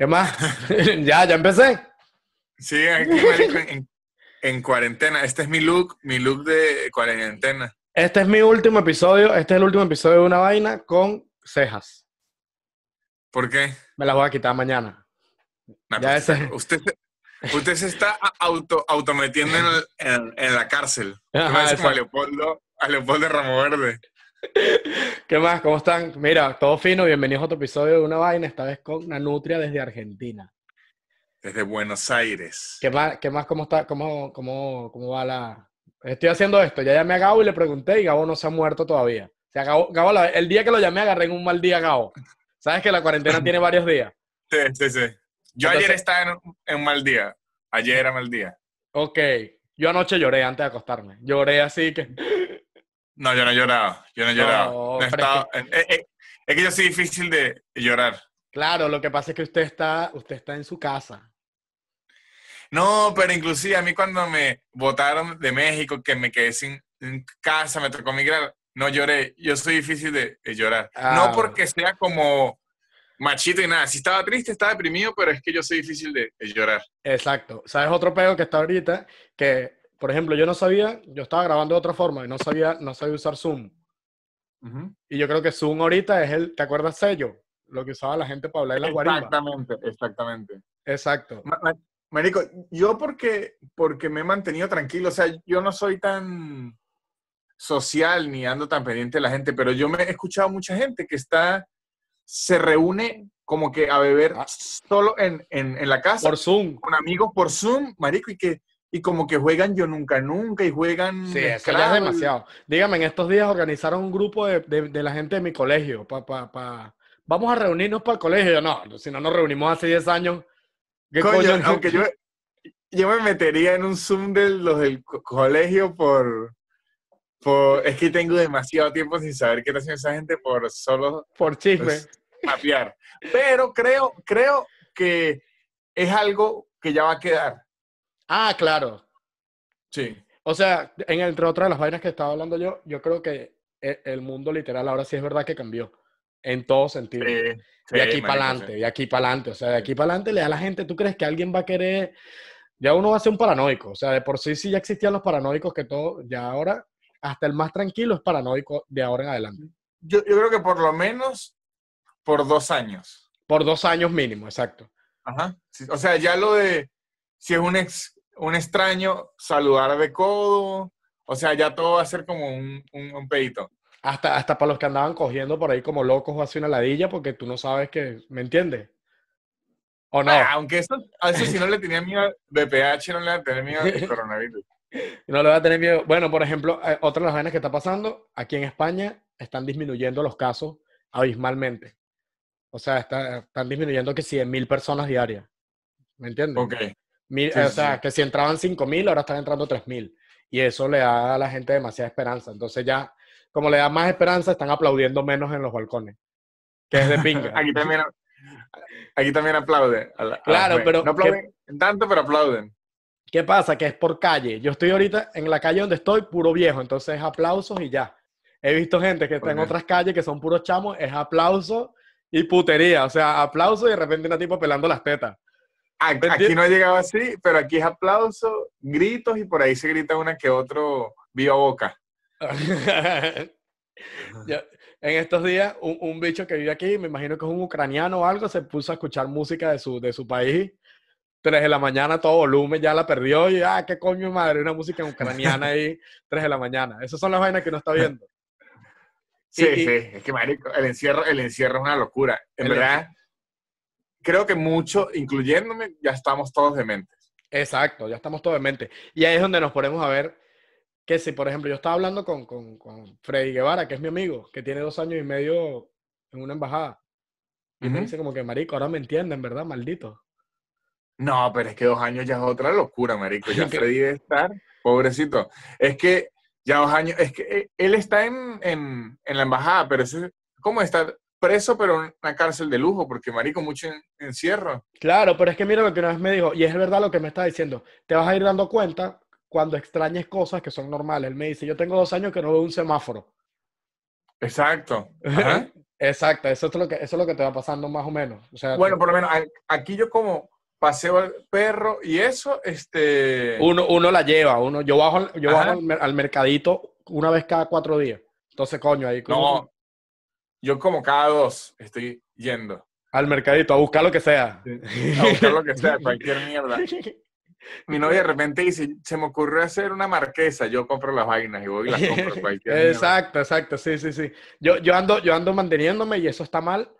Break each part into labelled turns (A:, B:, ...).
A: ¿Qué más? ya, ya empecé.
B: Sí, aquí, en, en cuarentena. Este es mi look, mi look de cuarentena.
A: Este es mi último episodio. Este es el último episodio de una vaina con cejas.
B: ¿Por qué?
A: Me las voy a quitar mañana. Ya
B: pues,
A: ese-
B: usted, se- usted se está auto, autometiendo en, el- en- en la cárcel.
A: Ajá,
B: como a. Leopoldo, a Leopoldo Ramo Verde.
A: ¿Qué más? ¿Cómo están? Mira, todo fino. Bienvenidos a otro episodio de una vaina. Esta vez con Nanutria desde Argentina.
B: Desde Buenos Aires.
A: ¿Qué más? ¿Qué más? ¿Cómo está? ¿Cómo, cómo, cómo va la...? Estoy haciendo esto. Ya llamé a Gabo y le pregunté y Gabo no se ha muerto todavía. O sea, Gabo, Gabo, la- el día que lo llamé agarré en un mal día a Gabo. ¿Sabes que la cuarentena tiene varios días?
B: Sí, sí, sí. Yo
A: Entonces-
B: ayer estaba en un, en un mal día. Ayer era mal día.
A: Ok. Yo anoche lloré antes de acostarme. Lloré así que...
B: No, yo no lloraba. Yo no lloraba.
A: No,
B: No
A: pero es
B: estaba- eh, eh, es que yo soy difícil de llorar.
A: Claro, lo que pasa es que usted está, usted está en su casa.
B: No, pero inclusive a mí cuando me votaron de México, que me quedé sin casa, me tocó migrar, no lloré. Yo soy difícil de, de llorar.
A: Ah.
B: No porque sea como machito y nada. Si estaba triste, estaba deprimido, pero es que yo soy difícil de, de llorar.
A: Exacto. ¿Sabes otro pego que está ahorita? Que, por ejemplo, yo no sabía, yo estaba grabando de otra forma y no sabía, no sabía usar Zoom. Y yo creo que Zoom ahorita es el, ¿te acuerdas sello? Lo que usaba la gente para hablar en las guarimbas.
B: Exactamente, exactamente.
A: Exacto.
B: Ma- ma- Marico, yo porque, porque me he mantenido tranquilo, o sea, yo no soy tan social ni ando tan pendiente de la gente, pero yo me he escuchado mucha gente que está, se reúne como que a beber
A: Ah.
B: solo en, en, en la casa
A: Por Zoom.
B: con amigos por Zoom, marico, y que y como que juegan yo nunca nunca y juegan
A: Sí, eso ya es demasiado. Dígame, en estos días organizaron un grupo de, de- de la gente de mi colegio. Pa, pa, pa- Vamos a reunirnos para el colegio. Yo, no, si no nos reunimos hace 10 años. ¿qué
B: Coño,
A: coño?
B: aunque yo, yo me metería en un Zoom de los del co- colegio por, por... Es que tengo demasiado tiempo sin saber qué está haciendo esa gente por solo
A: Por chisme.
B: pues, mapear. Pero creo, creo que es algo que ya va a quedar.
A: Ah, claro.
B: Sí.
A: O sea, en, entre otras de las vainas que estaba hablando yo, yo creo que e- el mundo literal ahora sí es verdad que cambió. En todo sentido. de aquí para adelante, de aquí para adelante. O sea, de aquí para adelante le da a la gente, ¿tú crees que alguien va a querer? Ya uno va a ser un paranoico. O sea, de por sí sí ya existían los paranoicos que todo, ya ahora, hasta el más tranquilo es paranoico de ahora en adelante.
B: Yo, yo creo que por lo menos por dos años.
A: Por dos años mínimo, exacto.
B: Ajá. Sí, O sea, ya lo de si es un, ex, un extraño, saludar de codo. O sea, ya todo va a ser como un, un, un pedito.
A: Hasta, hasta para los que andaban cogiendo por ahí como locos o así una ladilla, porque tú no sabes que, ¿me entiendes? ¿O no?
B: Ah, aunque eso, a eso si no le tenía miedo al BPH, no le va a tener miedo al coronavirus.
A: No le va a tener miedo. Bueno, por ejemplo, eh, otra de las vainas que está pasando, aquí en España están disminuyendo los casos abismalmente. O sea, está- están disminuyendo que 100 mil personas diarias. ¿Me entiendes?
B: Ok.
A: Mil-
B: Sí,
A: o sea,
B: sí.
A: que si entraban 5 mil, ahora están entrando 3 mil. Y eso le da a la gente demasiada esperanza. Entonces ya, como le da más esperanza, están aplaudiendo menos en los balcones. Que es de pinga.
B: Aquí también, aquí también aplauden. a la- a la
A: Claro, pero
B: No aplauden tanto, pero aplauden.
A: ¿Qué pasa? Que es por calle. Yo estoy ahorita en la calle donde estoy, puro viejo. Entonces es aplausos y ya. He visto gente que está en otras calles que son puros chamos, es aplauso y putería. O sea, aplauso y de repente una tipo pelando las tetas.
B: Aquí, no ha llegado así, pero aquí es aplauso, gritos y por ahí se grita una que otro viva boca.
A: Ya, en estos días, un, un bicho que vive aquí, me imagino que es un ucraniano o algo, se puso a escuchar música de su, de su país. Tres de la mañana, todo volumen, ya la perdió y, ah, qué coño madre, una música ucraniana ahí, tres de la mañana. Esas son las vainas que uno está viendo.
B: Sí,
A: Y-
B: sí, es que marico, el encierro, el encierro es una locura. En verdad, creo que mucho, incluyéndome, ya estamos todos dementes.
A: Exacto, ya estamos todos en mente. Y ahí es donde nos ponemos a ver que si, por ejemplo, yo estaba hablando con, con, con Freddy Guevara, que es mi amigo, que tiene dos años y medio en una embajada. Y me dice como que, marico, ahora me entienden, ¿verdad? Maldito.
B: No, pero es que dos años ya es otra locura, marico. Ya Freddy debe estar, pobrecito. Es que ya dos años, es que eh, él está en, en, en la embajada, pero eso es como estar preso, pero en una cárcel de lujo, porque marico, mucho en- encierro.
A: Claro, pero es que mira lo que una vez me dijo, y es verdad lo que me está diciendo, te vas a ir dando cuenta cuando extrañes cosas que son normales. Él me dice, yo tengo dos años que no veo un semáforo.
B: Exacto.
A: Exacto, eso es, lo que, eso es lo que te va pasando más o menos. O sea,
B: bueno, por lo menos aquí yo como paseo al perro y eso, este...
A: Uno, uno la lleva, uno, yo bajo, yo bajo al, mercadito una vez cada cuatro días. Entonces, coño, ahí...
B: No, yo como cada dos estoy yendo.
A: Al mercadito, a buscar lo que sea.
B: A buscar lo que sea, cualquier mierda. Mi novia de repente dice, se me ocurrió hacer una marquesa, yo compro las vainas y voy y las compro cualquier
A: Exacto, exacto, sí, sí, sí. Yo, yo, ando, yo ando manteniéndome y eso está mal.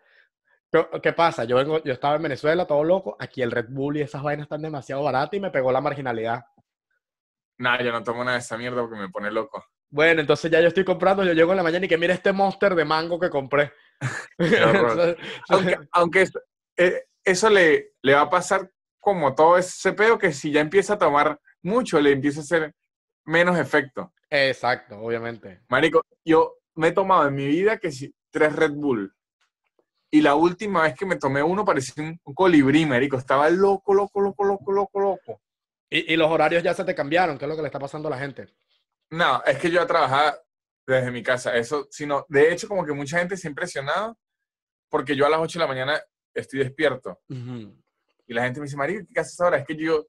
A: ¿Qué pasa? Yo, vengo, yo estaba en Venezuela, todo loco, aquí el Red Bull y esas vainas están demasiado baratas y me pegó la marginalidad.
B: Nah, yo no tomo nada de esa mierda porque me pone loco.
A: Bueno, entonces ya yo estoy comprando, yo llego en la mañana y que mire este monster de mango que compré.
B: aunque, aunque eh, eso le, le va a pasar como todo ese pedo que si ya empieza a tomar mucho, le empieza a hacer menos efecto.
A: Exacto, obviamente.
B: Marico, yo me he tomado en mi vida que si tres Red Bull. Y la última vez que me tomé uno parecía un, colibrí, marico. Estaba loco, loco, loco, loco, loco, loco.
A: ¿Y, ¿Y, los horarios ya se te cambiaron? ¿Qué es lo que le está pasando a la gente?
B: No, es que yo trabajaba desde mi casa. Eso, sino, de hecho, como que mucha gente se ha impresionado porque yo a las 8 de la mañana estoy despierto. Y la gente me dice, María, ¿qué haces ahora? Es que yo,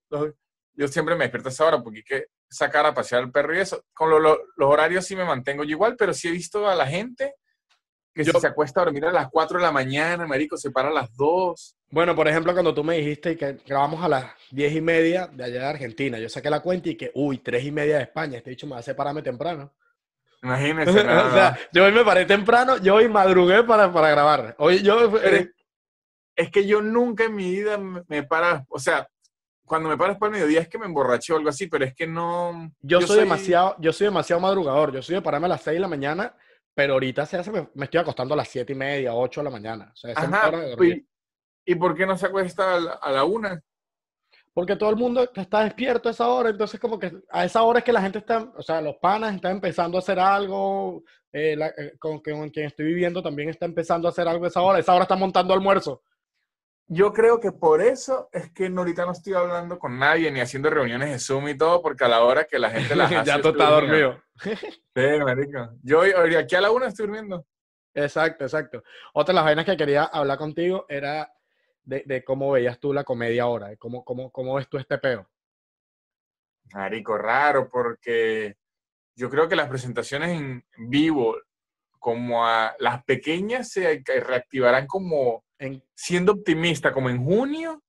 B: yo siempre me despierto a esa hora porque hay que sacar a pasear al perro y eso. Con los horarios sí me mantengo yo igual, pero sí he visto a la gente que se acuesta a dormir a las 4 de la mañana, marico, se para a las 2.
A: Bueno, por ejemplo, cuando tú me dijiste que grabamos a las 10 y media de allá de Argentina, yo saqué la cuenta y que, uy, 3 y media de España, este dicho me va a separarme temprano.
B: Imagínese.
A: o sea, yo hoy me paré temprano, yo hoy madrugué para, para grabar. Hoy yo...
B: Eh, es que yo nunca en mi vida me para, o sea, cuando me paro después del mediodía es que me emborraché o algo así, pero es que no...
A: Yo, soy, demasiado, yo soy demasiado madrugador, yo soy de pararme a las 6 de la mañana, pero ahorita se hace, me, estoy acostando a las 7 y media, 8 de la mañana. O sea,
B: Ajá, y, ¿Y por qué no se acuesta a la, a la una?
A: Porque todo el mundo está despierto a esa hora, entonces como que a esa hora es que la gente está, o sea, los panas están empezando a hacer algo, eh, eh, con, con, quien estoy viviendo también está empezando a hacer algo a esa hora, esa hora está montando almuerzo.
B: Yo creo que por eso es que ahorita no estoy hablando con nadie ni haciendo reuniones de Zoom y todo, porque a la hora que la gente las hace...
A: ya tú estás dormido.
B: sí, marico. Yo hoy, aquí a la una estoy durmiendo.
A: Exacto, exacto. Otra de las vainas que quería hablar contigo era de, de cómo veías tú la comedia ahora, cómo, cómo, cómo ves tú este peo.
B: Marico, raro, porque yo creo que las presentaciones en vivo, como a las pequeñas, se reactivarán como siendo optimista, como en junio,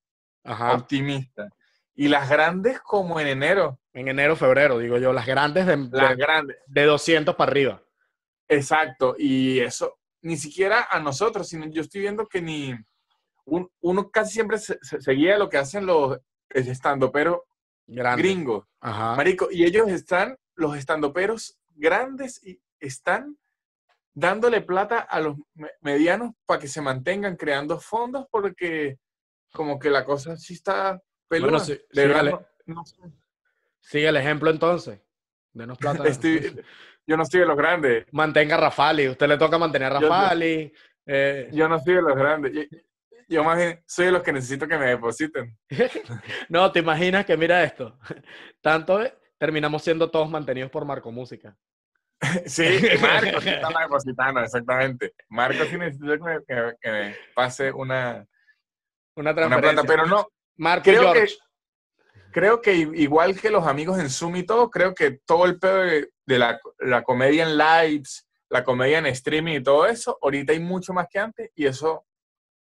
B: optimista. Y las grandes como en enero.
A: En enero, febrero, digo yo, las grandes de,
B: las grandes.
A: de 200 para arriba.
B: Exacto, y eso, ni siquiera a nosotros, sino yo estoy viendo que ni uno casi siempre se, seguía lo que hacen los estandoperos gringos. Marico, y ellos están, los estandoperos grandes, y están dándole plata a los medianos para que se mantengan creando fondos porque como que la cosa sí está peluda.
A: sigue, el ejemplo entonces. Denos plata.
B: yo no estoy de los grandes.
A: Mantenga a Rafali. Usted le toca mantener a Rafali.
B: Yo, eh. yo no soy de los grandes. Yo, más bien soy de los que necesito que me depositen.
A: no, te imaginas que mira esto. Tanto terminamos siendo todos mantenidos por Marco Música.
B: Sí, Marco sí está depositando, exactamente. Marco sí necesita que me, pase una,
A: una, plata,
B: pero no.
A: Marco creo
B: que, creo que igual que los amigos en Zoom y todo, creo que todo el pedo de, la, la, comedia en lives, la comedia en streaming y todo eso, ahorita hay mucho más que antes y eso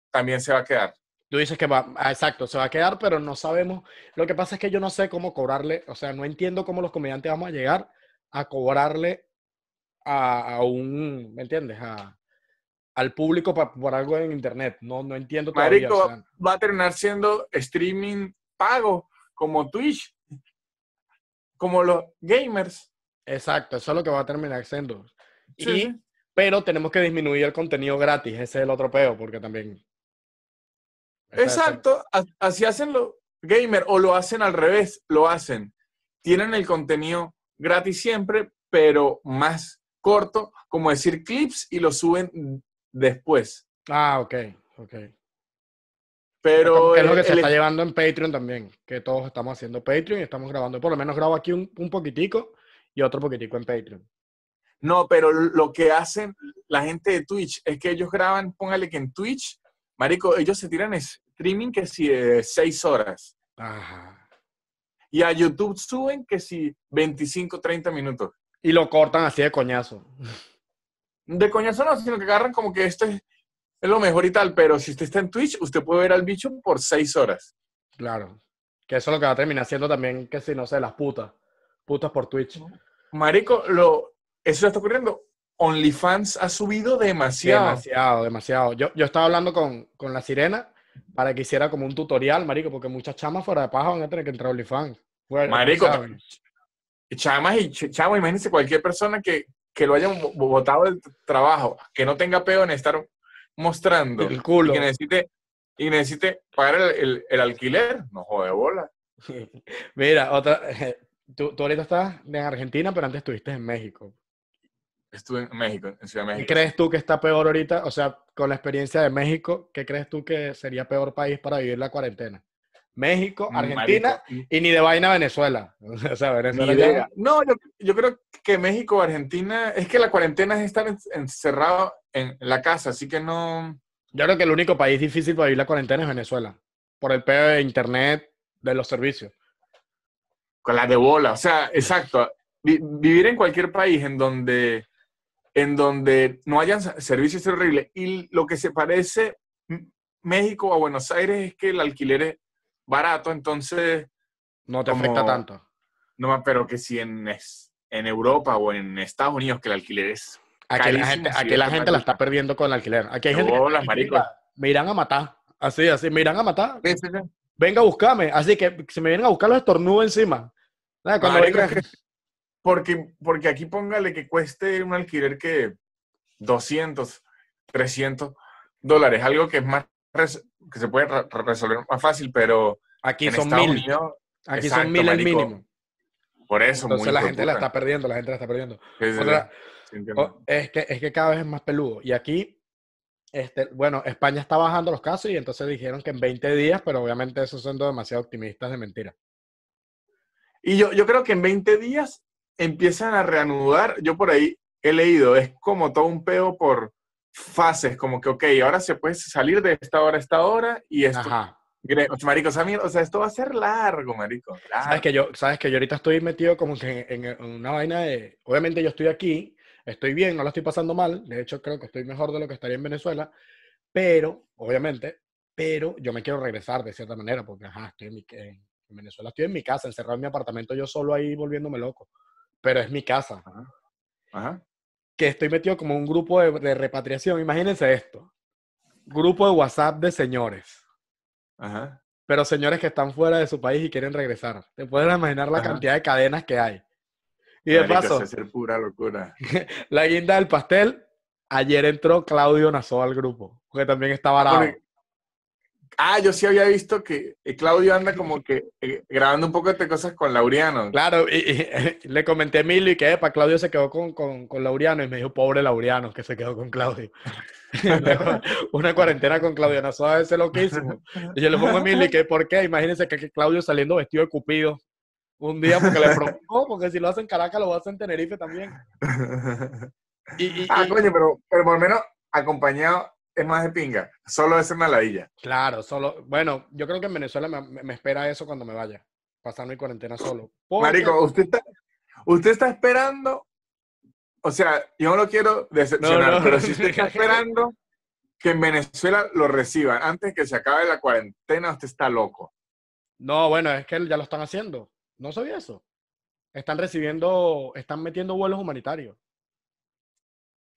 B: también se va a quedar.
A: Tú dices que va, ah, exacto, se va a quedar, pero no sabemos. Lo que pasa es que yo no sé cómo cobrarle, o sea, no entiendo cómo los comediantes vamos a llegar a cobrarle a, un, ¿me entiendes? A, al público por algo en internet. No, no entiendo
B: todavía. Marico, va a terminar siendo streaming pago, como Twitch, como los gamers.
A: Exacto, eso es lo que va a terminar siendo. y, Pero tenemos que disminuir el contenido gratis, ese es el otro peo, porque también...
B: Exacto, así hacen los gamers, o lo hacen al revés, lo hacen. Tienen el contenido gratis siempre, pero más corto, como decir clips, y lo suben después.
A: Ah, ok, ok.
B: Pero
A: es lo que se está llevando en Patreon también, que todos estamos haciendo Patreon y estamos grabando. Por lo menos grabo aquí un, un poquitico y otro poquitico en Patreon.
B: No, pero lo que hacen la gente de Twitch es que ellos graban, póngale que en Twitch, marico, ellos se tiran streaming que si de seis horas. Ajá. Y a YouTube suben que si 25, 30 minutos.
A: Y lo cortan así de coñazo.
B: De coñazo no, sino que agarran como que esto es, lo mejor y tal, pero si usted está en Twitch, usted puede ver al bicho por seis horas.
A: Claro. Que eso es lo que va a terminar siendo también, que si no sé, las putas. Putas por Twitch.
B: Marico, lo, eso está ocurriendo. OnlyFans ha subido demasiado.
A: Demasiado, demasiado. Yo, yo estaba hablando con, con la sirena para que hiciera como un tutorial, marico, porque muchas chamas fuera de paja van a tener que entrar a OnlyFans.
B: marico, chamas y chamo, imagínense cualquier persona que, que lo hayan botado del trabajo, que no tenga peo en estar mostrando
A: el culo.
B: y que necesite, y necesite pagar el, el, alquiler, no jode bola.
A: Mira, otra, tú, tú ahorita estás en Argentina, pero antes estuviste en México.
B: Estuve en México, en Ciudad de México.
A: ¿Qué crees tú que está peor ahorita? O sea, con la experiencia de México, ¿qué crees tú que sería peor país para vivir la cuarentena? México, mm, Argentina y ni de vaina Venezuela. o sea, Venezuela.
B: No, yo, yo, creo que México, Argentina, es que la cuarentena es estar encerrado en la casa, así que no.
A: Yo creo que el único país difícil para vivir la cuarentena es Venezuela, por el pedo de internet, de los servicios.
B: Con la de bola, o sea, exacto. vivir en cualquier país en donde en donde no hayan servicios es horrible. Y lo que se parece México a Buenos Aires es que el alquiler es barato, entonces...
A: No te afecta tanto.
B: No, pero que si en, en Europa o en Estados Unidos que el alquiler es...
A: Aquí la gente, aquí la, gente la está perdiendo con el alquiler. Aquí hay gente que me irán a matar. Así, así, me irán a matar. Venga a buscarme. Así que si me vienen a buscar los estornudos encima.
B: Cuando porque, porque aquí póngale que cueste un alquiler que 200, 300 dólares, algo que es más que se puede resolver más fácil, pero
A: aquí son mil. aquí son mil el mínimo.
B: Por eso,
A: Entonces la gente la está perdiendo, la gente la está perdiendo. es, que, es que cada vez es más peludo. Y aquí, este, bueno, España está bajando los casos y entonces dijeron que en 20 días, pero obviamente eso siendo demasiado optimistas de mentira.
B: Y yo, yo creo que en 20 días empiezan a reanudar, yo por ahí he leído, es como todo un peo por fases, como que, ok, ahora se puede salir de esta hora a esta hora y esto... Ajá. Marico, o sea, esto va a ser largo, marico.
A: Sabes que yo, sabes que yo ahorita estoy metido como en, en, una vaina de, obviamente yo estoy aquí, estoy bien, no la estoy pasando mal, de hecho creo que estoy mejor de lo que estaría en Venezuela, pero, obviamente, pero yo me quiero regresar de cierta manera, porque, ajá, estoy en, mi, en Venezuela, estoy en mi casa, encerrado en mi apartamento, yo solo ahí volviéndome loco pero es mi casa. Ajá. Que estoy metido como un grupo de, repatriación. Imagínense esto. Grupo de WhatsApp de señores. Ajá. Pero señores que están fuera de su país y quieren regresar. Te puedes imaginar la cantidad de cadenas que hay. Y de paso,
B: ser pura locura.
A: la guinda del pastel, ayer entró Claudio Nazo al grupo, porque también estaba.
B: Ah, yo sí había visto que eh, Claudio anda como que eh, grabando un poco de cosas con Laureano.
A: Claro, y, le comenté a Emilio y que para Claudio se quedó con, con, con, Laureano y me dijo, pobre Laureano, que se quedó con Claudio. Una cuarentena con Claudio no a veces loquísimo. Y yo le pongo a Emilio y que, ¿por qué? Imagínense que, Claudio saliendo vestido de Cupido un día porque le provocó, porque si lo hacen en Caracas lo hacen en Tenerife también.
B: Y, ah, coño, pero, pero por lo menos acompañado es más de pinga. Solo es una ladilla.
A: Claro, solo. Bueno, yo creo que en Venezuela me, espera eso cuando me vaya. Pasar mi cuarentena solo.
B: Marico, usted está, usted está esperando. O sea, yo no lo quiero decepcionar, pero si usted está esperando que en Venezuela lo reciban antes que se acabe la cuarentena, usted está loco.
A: No, bueno, es que ya lo están haciendo. No sabía eso. Están recibiendo, están metiendo vuelos humanitarios.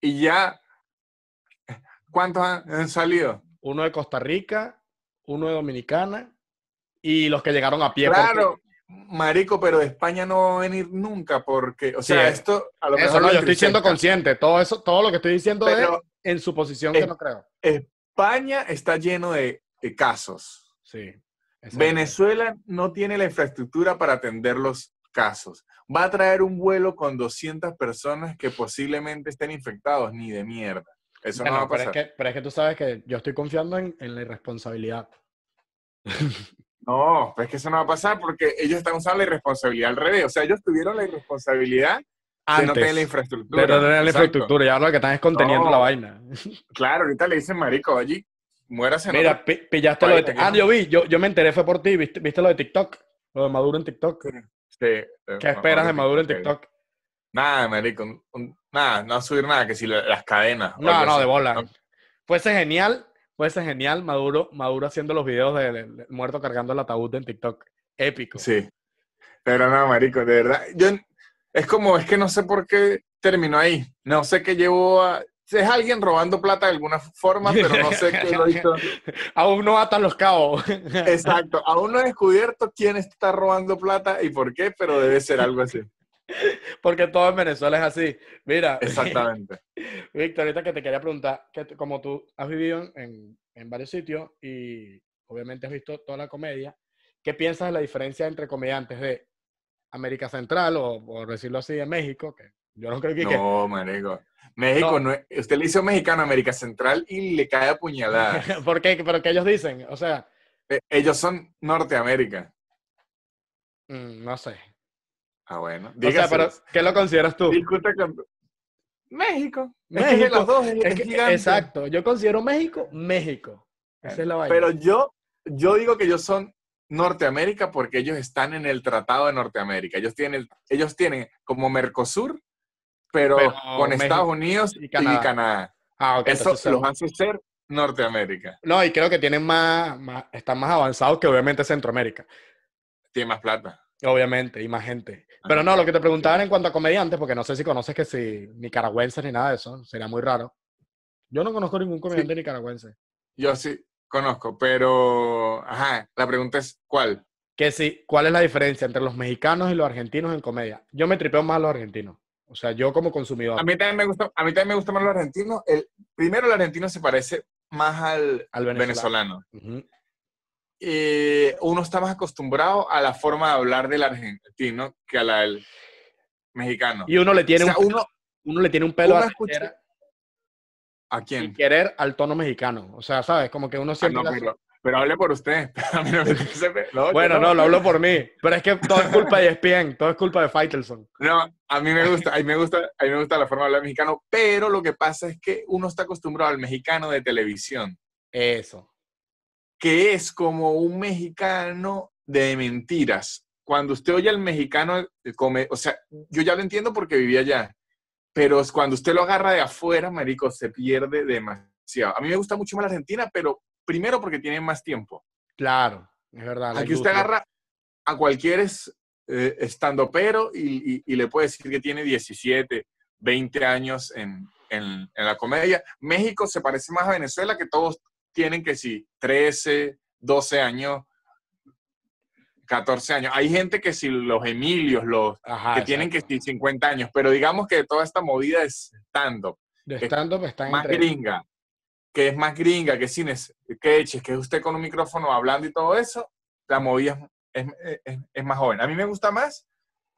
B: Y ya ¿Cuántos han, salido?
A: Uno de Costa Rica, uno de Dominicana y los que llegaron a pie.
B: Claro, marico, pero de España no va a venir nunca porque, o sea, esto
A: a lo mejor... Eso no, yo estoy siendo consciente. Todo eso, todo lo que estoy diciendo es en su posición que no creo.
B: España está lleno de, casos.
A: Sí.
B: Venezuela no tiene la infraestructura para atender los casos. Va a traer un vuelo con 200 personas que posiblemente estén infectados, ni de mierda. Eso no va a
A: pasar. Pero es, que, pero es que tú sabes que yo estoy confiando en, en la irresponsabilidad.
B: No, pues es que eso no va a pasar porque ellos están usando la irresponsabilidad al revés. O sea, ellos tuvieron la irresponsabilidad
A: Antes,
B: no tienen la infraestructura.
A: De no tener la infraestructura, ya lo que están es conteniendo la vaina.
B: Claro, ahorita le dicen, marico, allí, muérase.
A: Mira, pillaste lo de TikTok. Ah, yo vi, yo, yo me enteré, fue por ti, ¿viste, viste lo de TikTok? Lo de Maduro en TikTok.
B: Sí.
A: ¿Qué esperas de Maduro en TikTok?
B: Nada, marico, nada, no subir nada, que si las cadenas.
A: No, no, de bola. Fuese genial, fuese genial Maduro, Maduro haciendo los videos del muerto cargando el ataúd en TikTok. Épico.
B: Sí. Pero no, marico, de verdad. Yo, es como, es que no sé por qué terminó ahí. No sé qué llevó a... Es alguien robando plata de alguna forma, pero no sé qué lo hizo.
A: aún no atan los cabos.
B: Exacto. Aún no he descubierto quién está robando plata y por qué, pero debe ser algo así.
A: Porque todo en Venezuela es así. Mira.
B: Exactamente.
A: Víctor, ahorita que te quería preguntar, que como tú has vivido en, en varios sitios y obviamente has visto toda la comedia, ¿qué piensas de la diferencia entre comediantes de América Central o, por decirlo así, de México, que yo no creo que...
B: No, marico. México, no. usted le hizo mexicano a América Central y le cae apuñalada.
A: ¿Por qué? ¿Pero qué ellos dicen? O sea...
B: Eh, ellos son Norteamérica.
A: Mm, no sé.
B: Ah, bueno.
A: O sea, pero ¿qué lo consideras tú?
B: Disculpa con... México.
A: México. Es los dos exacto. Yo considero México, México. Esa es la vaina.
B: Pero yo, yo digo que ellos son Norteamérica porque ellos están en el Tratado de Norteamérica. Ellos tienen, ellos tienen como Mercosur, pero, con Estados Unidos y Canadá. Ah, Eso los hace ser Norteamérica.
A: No, y creo que tienen más, están más avanzados que obviamente Centroamérica.
B: Tiene más plata.
A: Obviamente, y más gente. Pero no, lo que te preguntaban en cuanto a comediantes, porque no sé si conoces que si nicaragüenses ni nada de eso, sería muy raro. Yo no conozco ningún comediante nicaragüense.
B: Yo sí, Conozco, pero, ajá, la pregunta es, ¿cuál?
A: Que sí, ¿cuál es la diferencia entre los mexicanos y los argentinos en comedia? Yo me tripeo más a los argentinos. O sea, yo como consumidor.
B: A mí también me gusta, a mí también me gusta más los argentinos. El, primero, el argentino se parece más al, venezolano. Uno está más acostumbrado a la forma de hablar del argentino que a la del mexicano.
A: Y uno le tiene, un, uno, uno le tiene un pelo a
B: ¿A quién?
A: Querer al tono mexicano. O sea, ¿sabes? Como que uno ah, siempre...
B: pero, hable por usted.
A: bueno, no, lo hablo por mí. Pero es que todo es culpa de ESPN, todo es culpa de Faitelson.
B: No, a mí me gusta, a mí me gusta, a mí me gusta la forma de hablar mexicano, pero lo que pasa es que uno está acostumbrado al mexicano de televisión.
A: Eso.
B: Que es como un mexicano de mentiras. Cuando usted oye al mexicano, come, o sea, yo ya lo entiendo porque vivía allá pero cuando usted lo agarra de afuera, marico, se pierde demasiado. A mí me gusta mucho más la Argentina, pero primero porque tiene más tiempo.
A: Claro, es verdad.
B: Aquí usted agarra a cualquier eh, estando pero y, le puede decir que tiene 17, 20 años en, en, la comedia. México se parece más a Venezuela, que todos tienen que sí, 13, 12 años 14 años. Hay gente que si los Emilios, los que tienen que si 50 años, pero digamos que toda esta movida es stand-up.
A: De stand-up está
B: más gringa, que es más gringa, que cines, que eches, que es usted con un micrófono hablando y todo eso, la movida es, es, más joven. A mí me gusta más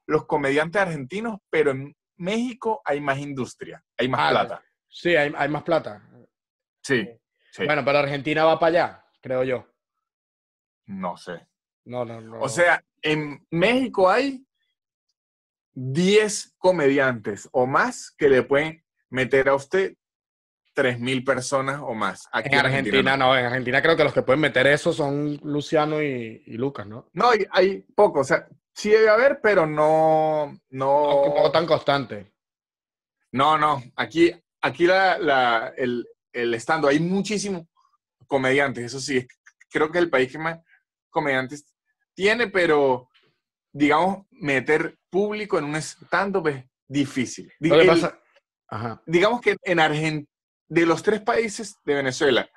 B: los comediantes argentinos, pero en México hay más industria, hay más ah, plata.
A: Sí, hay, hay más plata.
B: Sí,
A: sí. Bueno, pero Argentina va para allá, creo yo.
B: No sé.
A: No, no, no.
B: O sea, en México hay 10 comediantes o más que le pueden meter a usted 3.000 personas o más.
A: Aquí en, Argentina, no. en Argentina creo que los que pueden meter eso son Luciano y, Lucas, ¿no?
B: No, hay, hay poco, o sea, sí debe haber, pero no... No,
A: no, tan constante.
B: No, no, aquí, aquí la, el, el estando, hay muchísimos comediantes, eso sí, creo que es el país que más comediantes tiene, pero digamos, meter público en un stand-up es difícil. Digamos que en Argentina, de los tres países de Venezuela,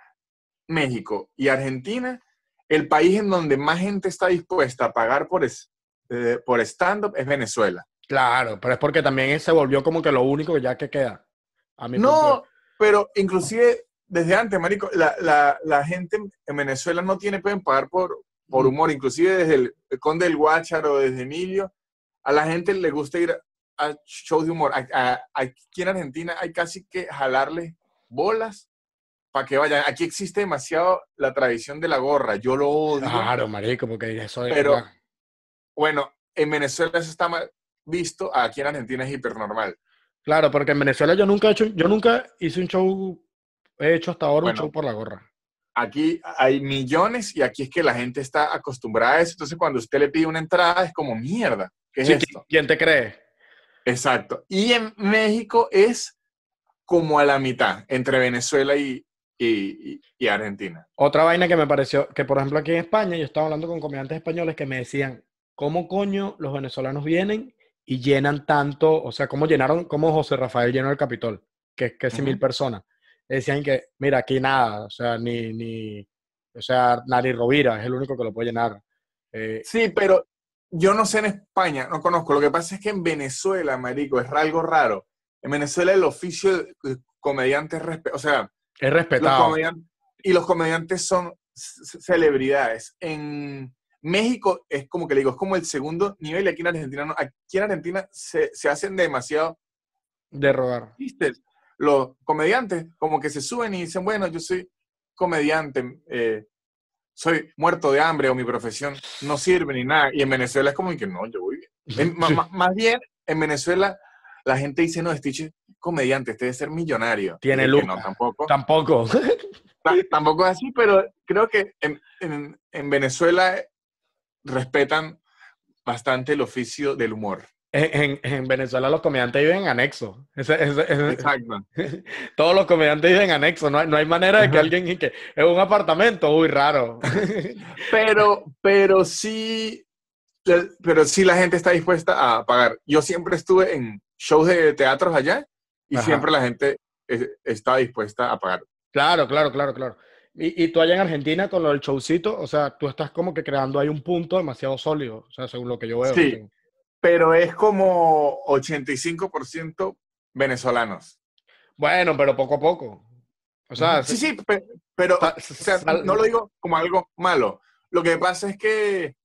B: México y Argentina, el país en donde más gente está dispuesta a pagar por, eh, por stand-up es Venezuela.
A: Claro, pero es porque también se volvió como que lo único ya que queda.
B: no, pero inclusive desde antes, Marico, la, la, gente en Venezuela no tiene pueden pagar por, por humor, inclusive desde el Conde del Guácharo, desde Emilio, a la gente le gusta ir a shows de humor. aquí en Argentina hay casi que jalarle bolas para que vayan. Aquí existe demasiado la tradición de la gorra. Yo lo odio.
A: Claro, marico, porque eso es...
B: Pero, bueno, en Venezuela eso está visto aquí en Argentina es hipernormal.
A: Claro, porque en Venezuela yo nunca he hecho, yo nunca hice un show, he hecho hasta ahora un show por la gorra.
B: Aquí hay millones y aquí es que la gente está acostumbrada a eso. Entonces, cuando usted le pide una entrada, es como mierda. ¿Qué es esto?
A: ¿Quién te cree?
B: Exacto. Y en México es como a la mitad, entre Venezuela y, y, Argentina.
A: Otra vaina que me pareció, que por ejemplo aquí en España, yo estaba hablando con comediantes españoles que me decían, ¿cómo coño los venezolanos vienen y llenan tanto? O sea, ¿cómo llenaron, cómo José Rafael llenó el Capitol? Que es casi mil personas. Decían que, mira, aquí nada, o sea, ni, ni, o sea, Nari Rovira es el único que lo puede llenar.
B: Eh, sí, pero yo no sé en España, no conozco. Lo que pasa es que en Venezuela, marico, es algo raro. En Venezuela el oficio de comediante es, o sea,
A: es respetado.
B: y los comediantes son celebridades. En México es como que le digo, es como el segundo nivel. Aquí en Argentina no. Aquí en Argentina se, hacen demasiado.
A: De robar.
B: Los comediantes como que se suben y dicen, bueno, yo soy comediante, eh, soy muerto de hambre o mi profesión no sirve ni nada. Y en Venezuela es como que no, yo voy bien. más, bien, en Venezuela la gente dice, no, Stitch comediante, este debe ser millonario.
A: Tiene luz.
B: No, tampoco.
A: Tampoco.
B: tampoco es así, pero creo que en, Venezuela respetan bastante el oficio del humor.
A: En, Venezuela los comediantes viven en anexo. Exacto. Todos los comediantes viven en anexo. No hay, no hay manera de que alguien que es un apartamento, uy, raro.
B: Pero, pero sí, pero sí la gente está dispuesta a pagar. Yo siempre estuve en shows de teatros allá y siempre la gente está dispuesta a pagar.
A: Claro, claro, claro, claro. Y, y, tú allá en Argentina con lo del showcito, o sea, tú estás como que creando ahí un punto demasiado sólido, o sea, según lo que yo veo.
B: Sí, pero es como 85% venezolanos.
A: Bueno, pero poco a poco. O sea,
B: sí, sí, pero, no lo digo como algo malo. Lo que pasa es que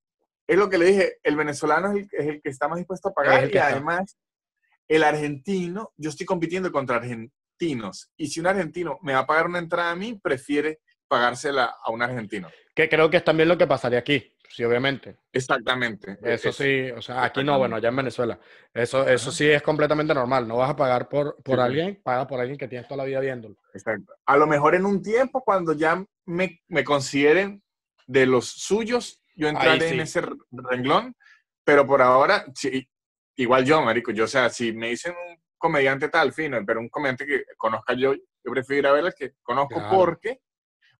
B: es lo que le dije, el venezolano es el, que está más dispuesto a pagar y además el argentino, yo estoy compitiendo contra argentinos y si un argentino me va a pagar una entrada a mí, prefiere pagársela a un argentino.
A: Que creo que es también lo que pasaría aquí, sí, obviamente.
B: Exactamente.
A: Eso sí, o sea, aquí no, bueno, allá en Venezuela. Eso, eso sí es completamente normal. No vas a pagar por, por alguien, paga por alguien que tienes toda la vida viéndolo.
B: Exacto. A lo mejor en un tiempo, cuando ya me, me consideren de los suyos, yo entraré en ese renglón, pero por ahora, sí, igual yo, marico, yo, o sea, si me dicen un comediante tal, fino, pero un comediante que conozca yo, yo prefiero ir a ver el que conozco porque,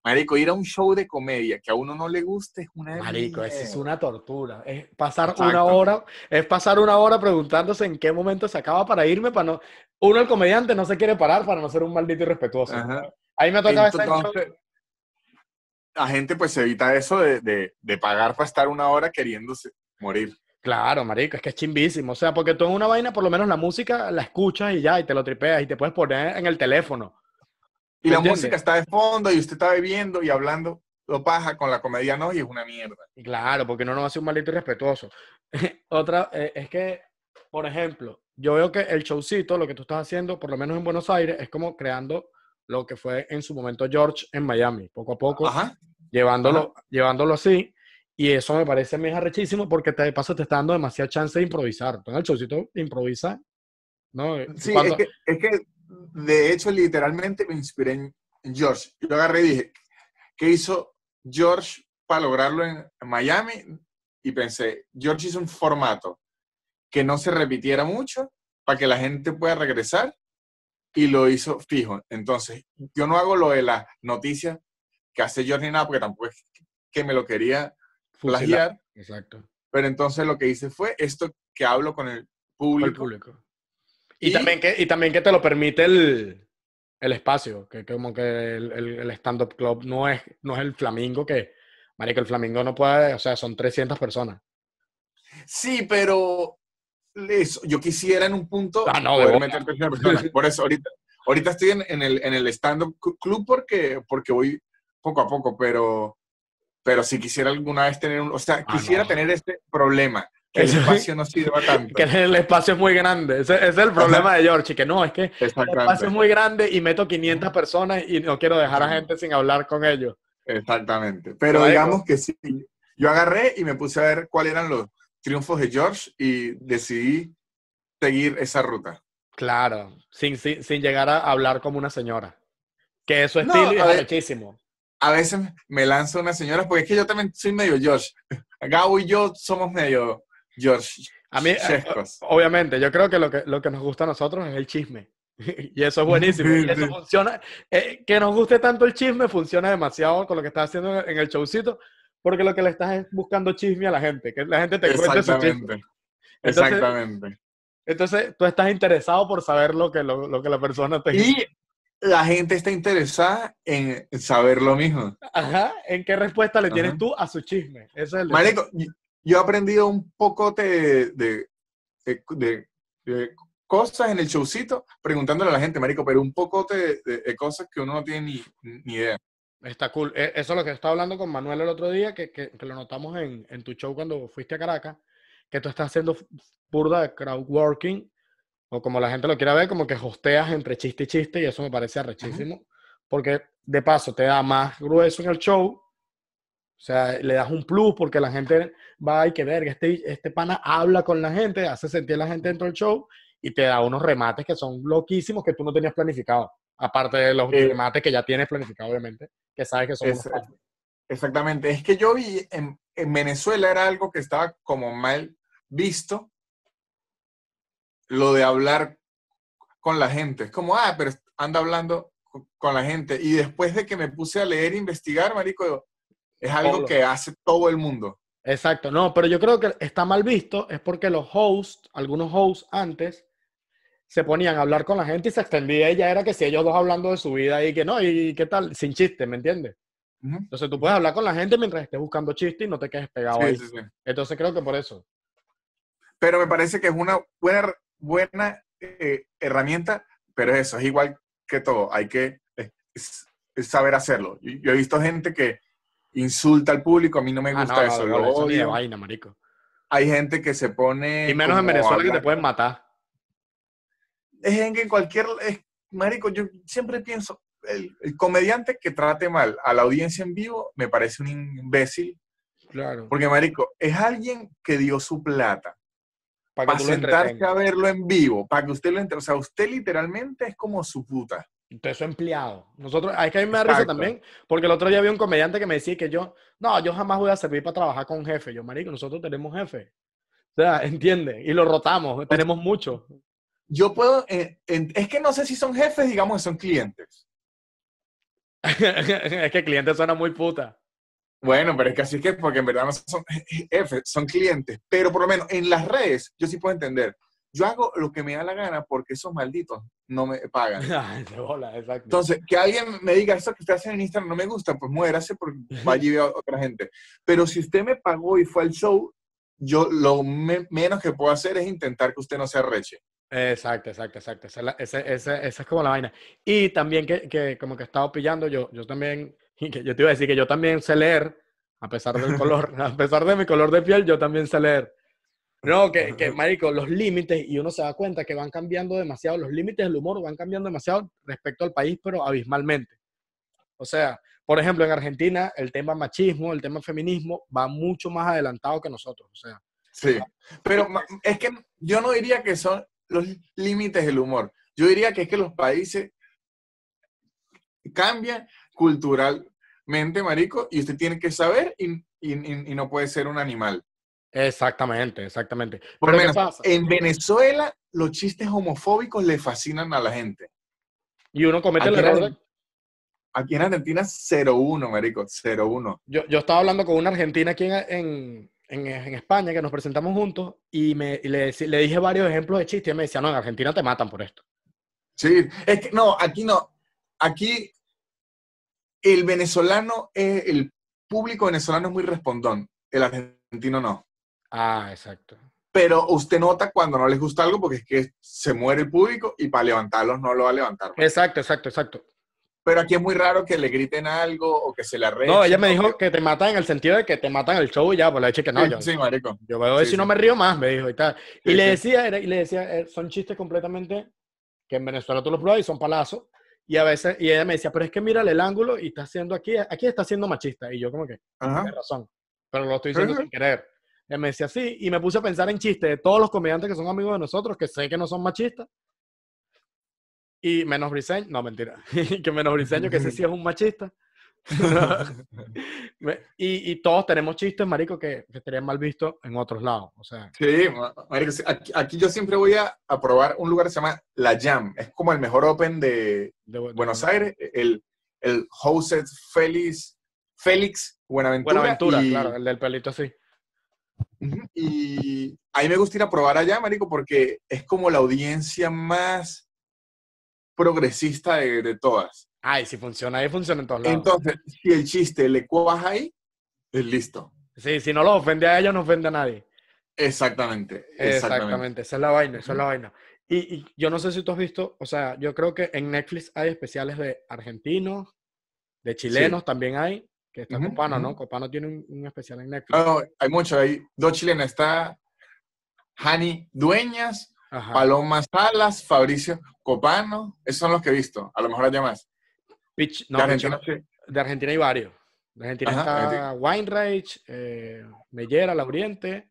B: marico, ir a un show de comedia que a uno no le guste es una...
A: Marico, es una tortura. Es pasar una hora, es pasar una hora preguntándose en qué momento se acaba para irme, para no... Uno, el comediante, no se quiere parar para no ser un maldito irrespetuoso. Ahí me toca estar
B: La gente pues evita eso de, de, de pagar para estar una hora queriéndose morir.
A: Claro, marico, es que es chimbísimo. O sea, porque tú en una vaina, por lo menos la música la escuchas y ya, y te lo tripeas y te puedes poner en el teléfono.
B: Y la música está de fondo y usted está bebiendo y hablando, lo paja con la comedia no y es una mierda.
A: Claro, porque no nos hace un maldito irrespetuoso. Otra, eh, es que, por ejemplo, yo veo que el showcito, lo que tú estás haciendo, por lo menos en Buenos Aires, es como creando lo que fue en su momento George en Miami, poco a poco, llevándolo, llevándolo así y eso me parece mejor arrechísimo porque te, de paso te está dando demasiada chance de improvisar. Entonces el showcito improvisa, ¿no?
B: Sí, es, que, es, que, de hecho literalmente me inspiré en, George. Yo agarré y dije, ¿qué hizo George para lograrlo en Miami? Y pensé, George hizo un formato que no se repitiera mucho para que la gente pueda regresar y lo hizo fijo. Entonces, yo no hago lo de las noticias que hace George ni nada porque tampoco es que me lo quería plagiar.
A: Exacto.
B: Pero entonces lo que hice fue esto que hablo con el público.
A: Y, también que, y también que te lo permite el, el espacio, que, como que el, el, stand-up club no es, no es el flamingo que, marico, el flamingo no puede, o sea, son 300 personas.
B: Sí, pero eso, yo quisiera en un punto
A: ah, no,
B: personas. Por eso ahorita, ahorita estoy en, en el, en el stand-up club porque, porque voy poco a poco, pero pero si quisiera alguna vez tener un, o sea, ah, quisiera tener este problema, que el espacio no sirva tanto.
A: Que el espacio es muy grande, ese, es el problema de George, que no, es que el espacio es muy grande y meto 500 personas y no quiero dejar a gente sin hablar con ellos.
B: Exactamente, pero digamos que sí, yo agarré y me puse a ver cuáles eran los triunfos de George y decidí seguir esa ruta.
A: Claro, sin, sin, llegar a hablar como una señora. Que eso es estilo y es muchísimo.
B: A veces me lanzo una señora, porque es que yo también soy medio George. Gabo y yo somos medio George.
A: A mí, eh, obviamente, yo creo que lo, que lo que nos gusta a nosotros es el chisme. y eso es buenísimo. Y eso funciona. Eh, que nos guste tanto el chisme funciona demasiado con lo que estás haciendo en el showcito, porque lo que le estás es buscando chisme a la gente, que la gente te cuente su chisme.
B: Exactamente.
A: Entonces, tú estás interesado por saber lo que, lo, que la persona te
B: Y la gente está interesada en saber lo mismo.
A: Ajá. ¿En qué respuesta le tienes tú a su chisme? Eso es el
B: Marico, yo he aprendido un poco de, de, de, cosas en el showcito preguntándole a la gente, Marico, pero un poco de, cosas que uno no tiene ni, ni, idea.
A: Está cool. E, eso es lo que estaba hablando con Manuel el otro día, que, que, que lo notamos en, en, tu show cuando fuiste a Caracas, que tú estás haciendo burda de crowdworking, o como la gente lo quiera ver, como que hosteas entre chiste y chiste, y eso me parece arrechísimo, porque de paso te da más grueso en el show, o sea, le das un plus porque la gente va y que ver, este, este pana habla con la gente, hace sentir a la gente dentro del show y te da unos remates que son loquísimos que tú no tenías planificado. Aparte de los remates que ya tienes planificado, obviamente, que sabes que son.
B: exactamente. Es que yo vi en, en Venezuela era algo que estaba como mal visto lo de hablar con la gente. Es como, ah, pero anda hablando con la gente. Y después de que me puse a leer e investigar, marico, es algo que hace todo el mundo.
A: Exacto, no, pero yo creo que está mal visto, es porque los hosts, algunos hosts antes, se ponían a hablar con la gente y se extendía y ya era que si ellos dos hablando de su vida y que no, y qué tal, sin chiste, ¿me entiendes? Entonces tú puedes hablar con la gente mientras estés buscando chiste y no te quedes pegado ahí. Entonces creo que por eso.
B: Pero me parece que es una buena, buena eh, herramienta, pero eso es igual que todo, hay que saber hacerlo. Yo, he visto gente que insulta al público, a mí no me ah, gusta eso, lo odio.
A: vaina, marico.
B: Hay gente que se pone...
A: Y menos en Venezuela que te pueden matar.
B: Es en que cualquier... marico, yo siempre pienso, el, comediante que trate mal a la audiencia en vivo me parece un imbécil.
A: Claro.
B: Porque, marico, es alguien que dio su plata para, sentarse a verlo en vivo, para que usted lo entre. O sea, usted literalmente es como su puta.
A: Usted es su empleado. Nosotros, hay que a mí me da risa también, porque el otro día había un comediante que me decía que yo, no, yo jamás voy a servir para trabajar con jefe. Yo, marico, nosotros tenemos jefe. O sea, entiende, y lo rotamos, tenemos mucho.
B: Yo puedo, eh, es que no sé si son jefes, digamos que son clientes.
A: es que clientes suena muy puta.
B: Bueno, pero es que así es que, porque en verdad no son F, son clientes. Pero por lo menos en las redes, yo sí puedo entender. Yo hago lo que me da la gana porque esos malditos no me pagan. Entonces, que alguien me diga, eso que usted hace en Instagram no me gusta, pues muérase porque vaya a otra gente. Pero si usted me pagó y fue al show, yo lo menos que puedo hacer es intentar que usted no se arreche.
A: Exacto, exacto, exacto. Esa, esa, esa, es como la vaina. Y también que, que, como que he estado pillando, yo, yo también yo te iba a decir que yo también sé leer, a pesar del color, a pesar de mi color de piel, yo también sé leer. No, que, que, marico, los límites, y uno se da cuenta que van cambiando demasiado, los límites del humor van cambiando demasiado respecto al país, pero abismalmente. O sea, por ejemplo, en Argentina, el tema machismo, el tema feminismo, va mucho más adelantado que nosotros. O sea.
B: Sí, pero es que yo no diría que son los límites del humor. Yo diría que es que los países cambian culturalmente, marico, y usted tiene que saber y, no puede ser un animal.
A: Exactamente, exactamente.
B: Por lo menos, en Venezuela los chistes homofóbicos le fascinan a la gente.
A: Y uno comete el error de...
B: Aquí en Argentina, 0-1, marico, 0-1.
A: Yo, yo estaba hablando con una argentina aquí en, en, en, España, que nos presentamos juntos, y, me, le, le, dije varios ejemplos de chistes, y me decía, no, en Argentina te matan por esto.
B: Sí, es que no, aquí no. Aquí el venezolano, el público venezolano es muy respondón, el argentino no.
A: Ah, exacto.
B: Pero usted nota cuando no les gusta algo porque es que se muere el público y para levantarlos no lo va a levantar.
A: Exacto, exacto, exacto.
B: Pero aquí es muy raro que le griten algo o que se le arregle.
A: No, ella me dijo que... te matan en el sentido de que te matan el show y ya, pues le dije que no.
B: Sí, yo, sí, marico.
A: Yo veo a si no me río más, me dijo y tal. y le decía, y le decía, son chistes completamente que en Venezuela tú los pruebas y son palazos. Y a veces, y ella me decía, pero es que mírale el ángulo y está haciendo aquí, aquí está siendo machista. Y yo como que, tienes razón, pero lo estoy diciendo sin querer. Él me decía así, y me puse a pensar en chistes de todos los comediantes que son amigos de nosotros, que sé que no son machistas. Y menos Briseño, no mentira, que menos Briseño, que ese sí es un machista. y, todos tenemos chistes, marico, que, estarían mal vistos en otros lados. O sea.
B: Sí, marico, aquí, yo siempre voy a, probar un lugar que se llama La Jam. Es como el mejor open de, Buenos Aires. El, el hosted Félix, Félix Buenaventura.
A: Buenaventura, claro, el del pelito así.
B: Y a mí me gusta ir a probar allá, marico, porque es como la audiencia más progresista de, de todas.
A: Ay, si funciona ahí, funciona en todos lados.
B: Entonces, si el chiste le cuaja ahí, es listo.
A: Sí, si no lo ofende a ellos, no ofende a nadie.
B: Exactamente.
A: Exactamente, esa es la vaina, esa es la vaina. Y, yo no sé si tú has visto, o sea, yo creo que en Netflix hay especiales de argentinos, de chilenos también hay, que está Copano, ¿no? Copano tiene un, especial en Netflix.
B: No, hay mucho, hay dos chilenos, está Hani Dueñas, Paloma Salas, Fabricio Copano, esos son los que he visto, a lo mejor hay más
A: de, Argentina, de Argentina hay varios. De Argentina está Weinreich, eh, Mellera, Lauriente,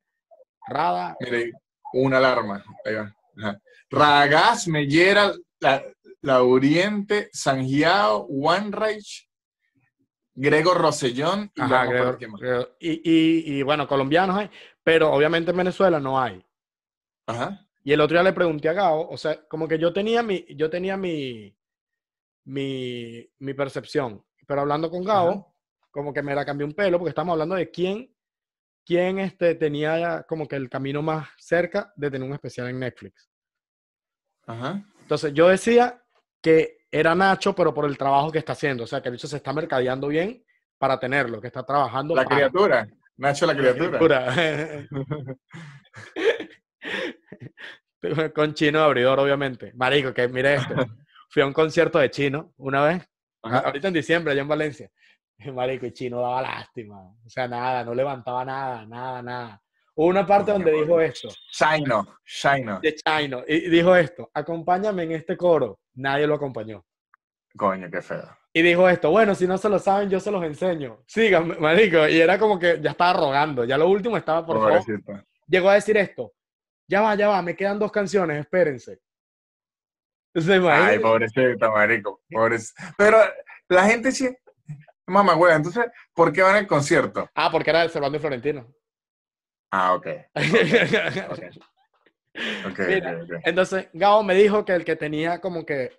A: Rada.
B: Mire, una alarma. Ragaz, Mellera, Lauriente, Sangiao, Weinreich, Gregor Rosellón
A: y, y, y, bueno, colombianos hay, pero obviamente en Venezuela no hay.
B: Ajá.
A: Y el otro día le pregunté a Gao, o sea, como que yo tenía mi, yo tenía mi, mi, mi percepción. Pero hablando con Gabo, como que me la cambió un pelo, porque estamos hablando de quién, quién este, tenía como que el camino más cerca de tener un especial en Netflix.
B: Ajá.
A: Entonces yo decía que era Nacho, pero por el trabajo que está haciendo. O sea, que el hecho se está mercadeando bien para tenerlo, que está trabajando.
B: La criatura. Nacho la criatura.
A: Con chino abridor, obviamente. Marico, que mire esto. fui a un concierto de Chino una vez, ahorita en diciembre, allá en Valencia. Marico, y Chino daba lástima. O sea, nada, no levantaba nada, nada, nada. Hubo una parte donde dijo esto.
B: Chino, Chino.
A: De Chino. Y dijo esto, acompáñame en este coro. Nadie lo acompañó.
B: Coño, qué feo.
A: Y dijo esto, bueno, si no se lo saben, yo se los enseño. Síganme, marico. Y era como que ya estaba rogando. Ya lo último estaba por favor. Llegó a decir esto. Ya va, ya va, me quedan dos canciones, espérense.
B: Ay, pobrecito, marico. Pero la gente sí. Mamá, güey, entonces, ¿por qué van al concierto?
A: Ah, porque era el Servando Florentino.
B: Ah, ok.
A: okay, Entonces, Gao me dijo que el que tenía como que,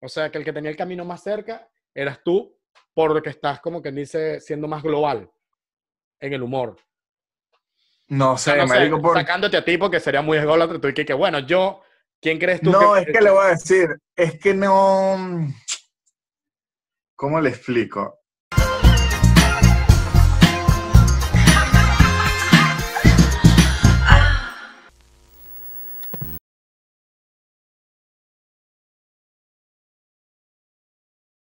A: o sea, que el que tenía el camino más cerca eras tú, porque estás como que dice siendo más global en el humor.
B: No sé, me digo por...
A: Sacándote a ti porque sería muy ególatra tú y que, bueno, yo ¿Quién crees tú?
B: No, es que le voy a decir, es que no... ¿Cómo le explico?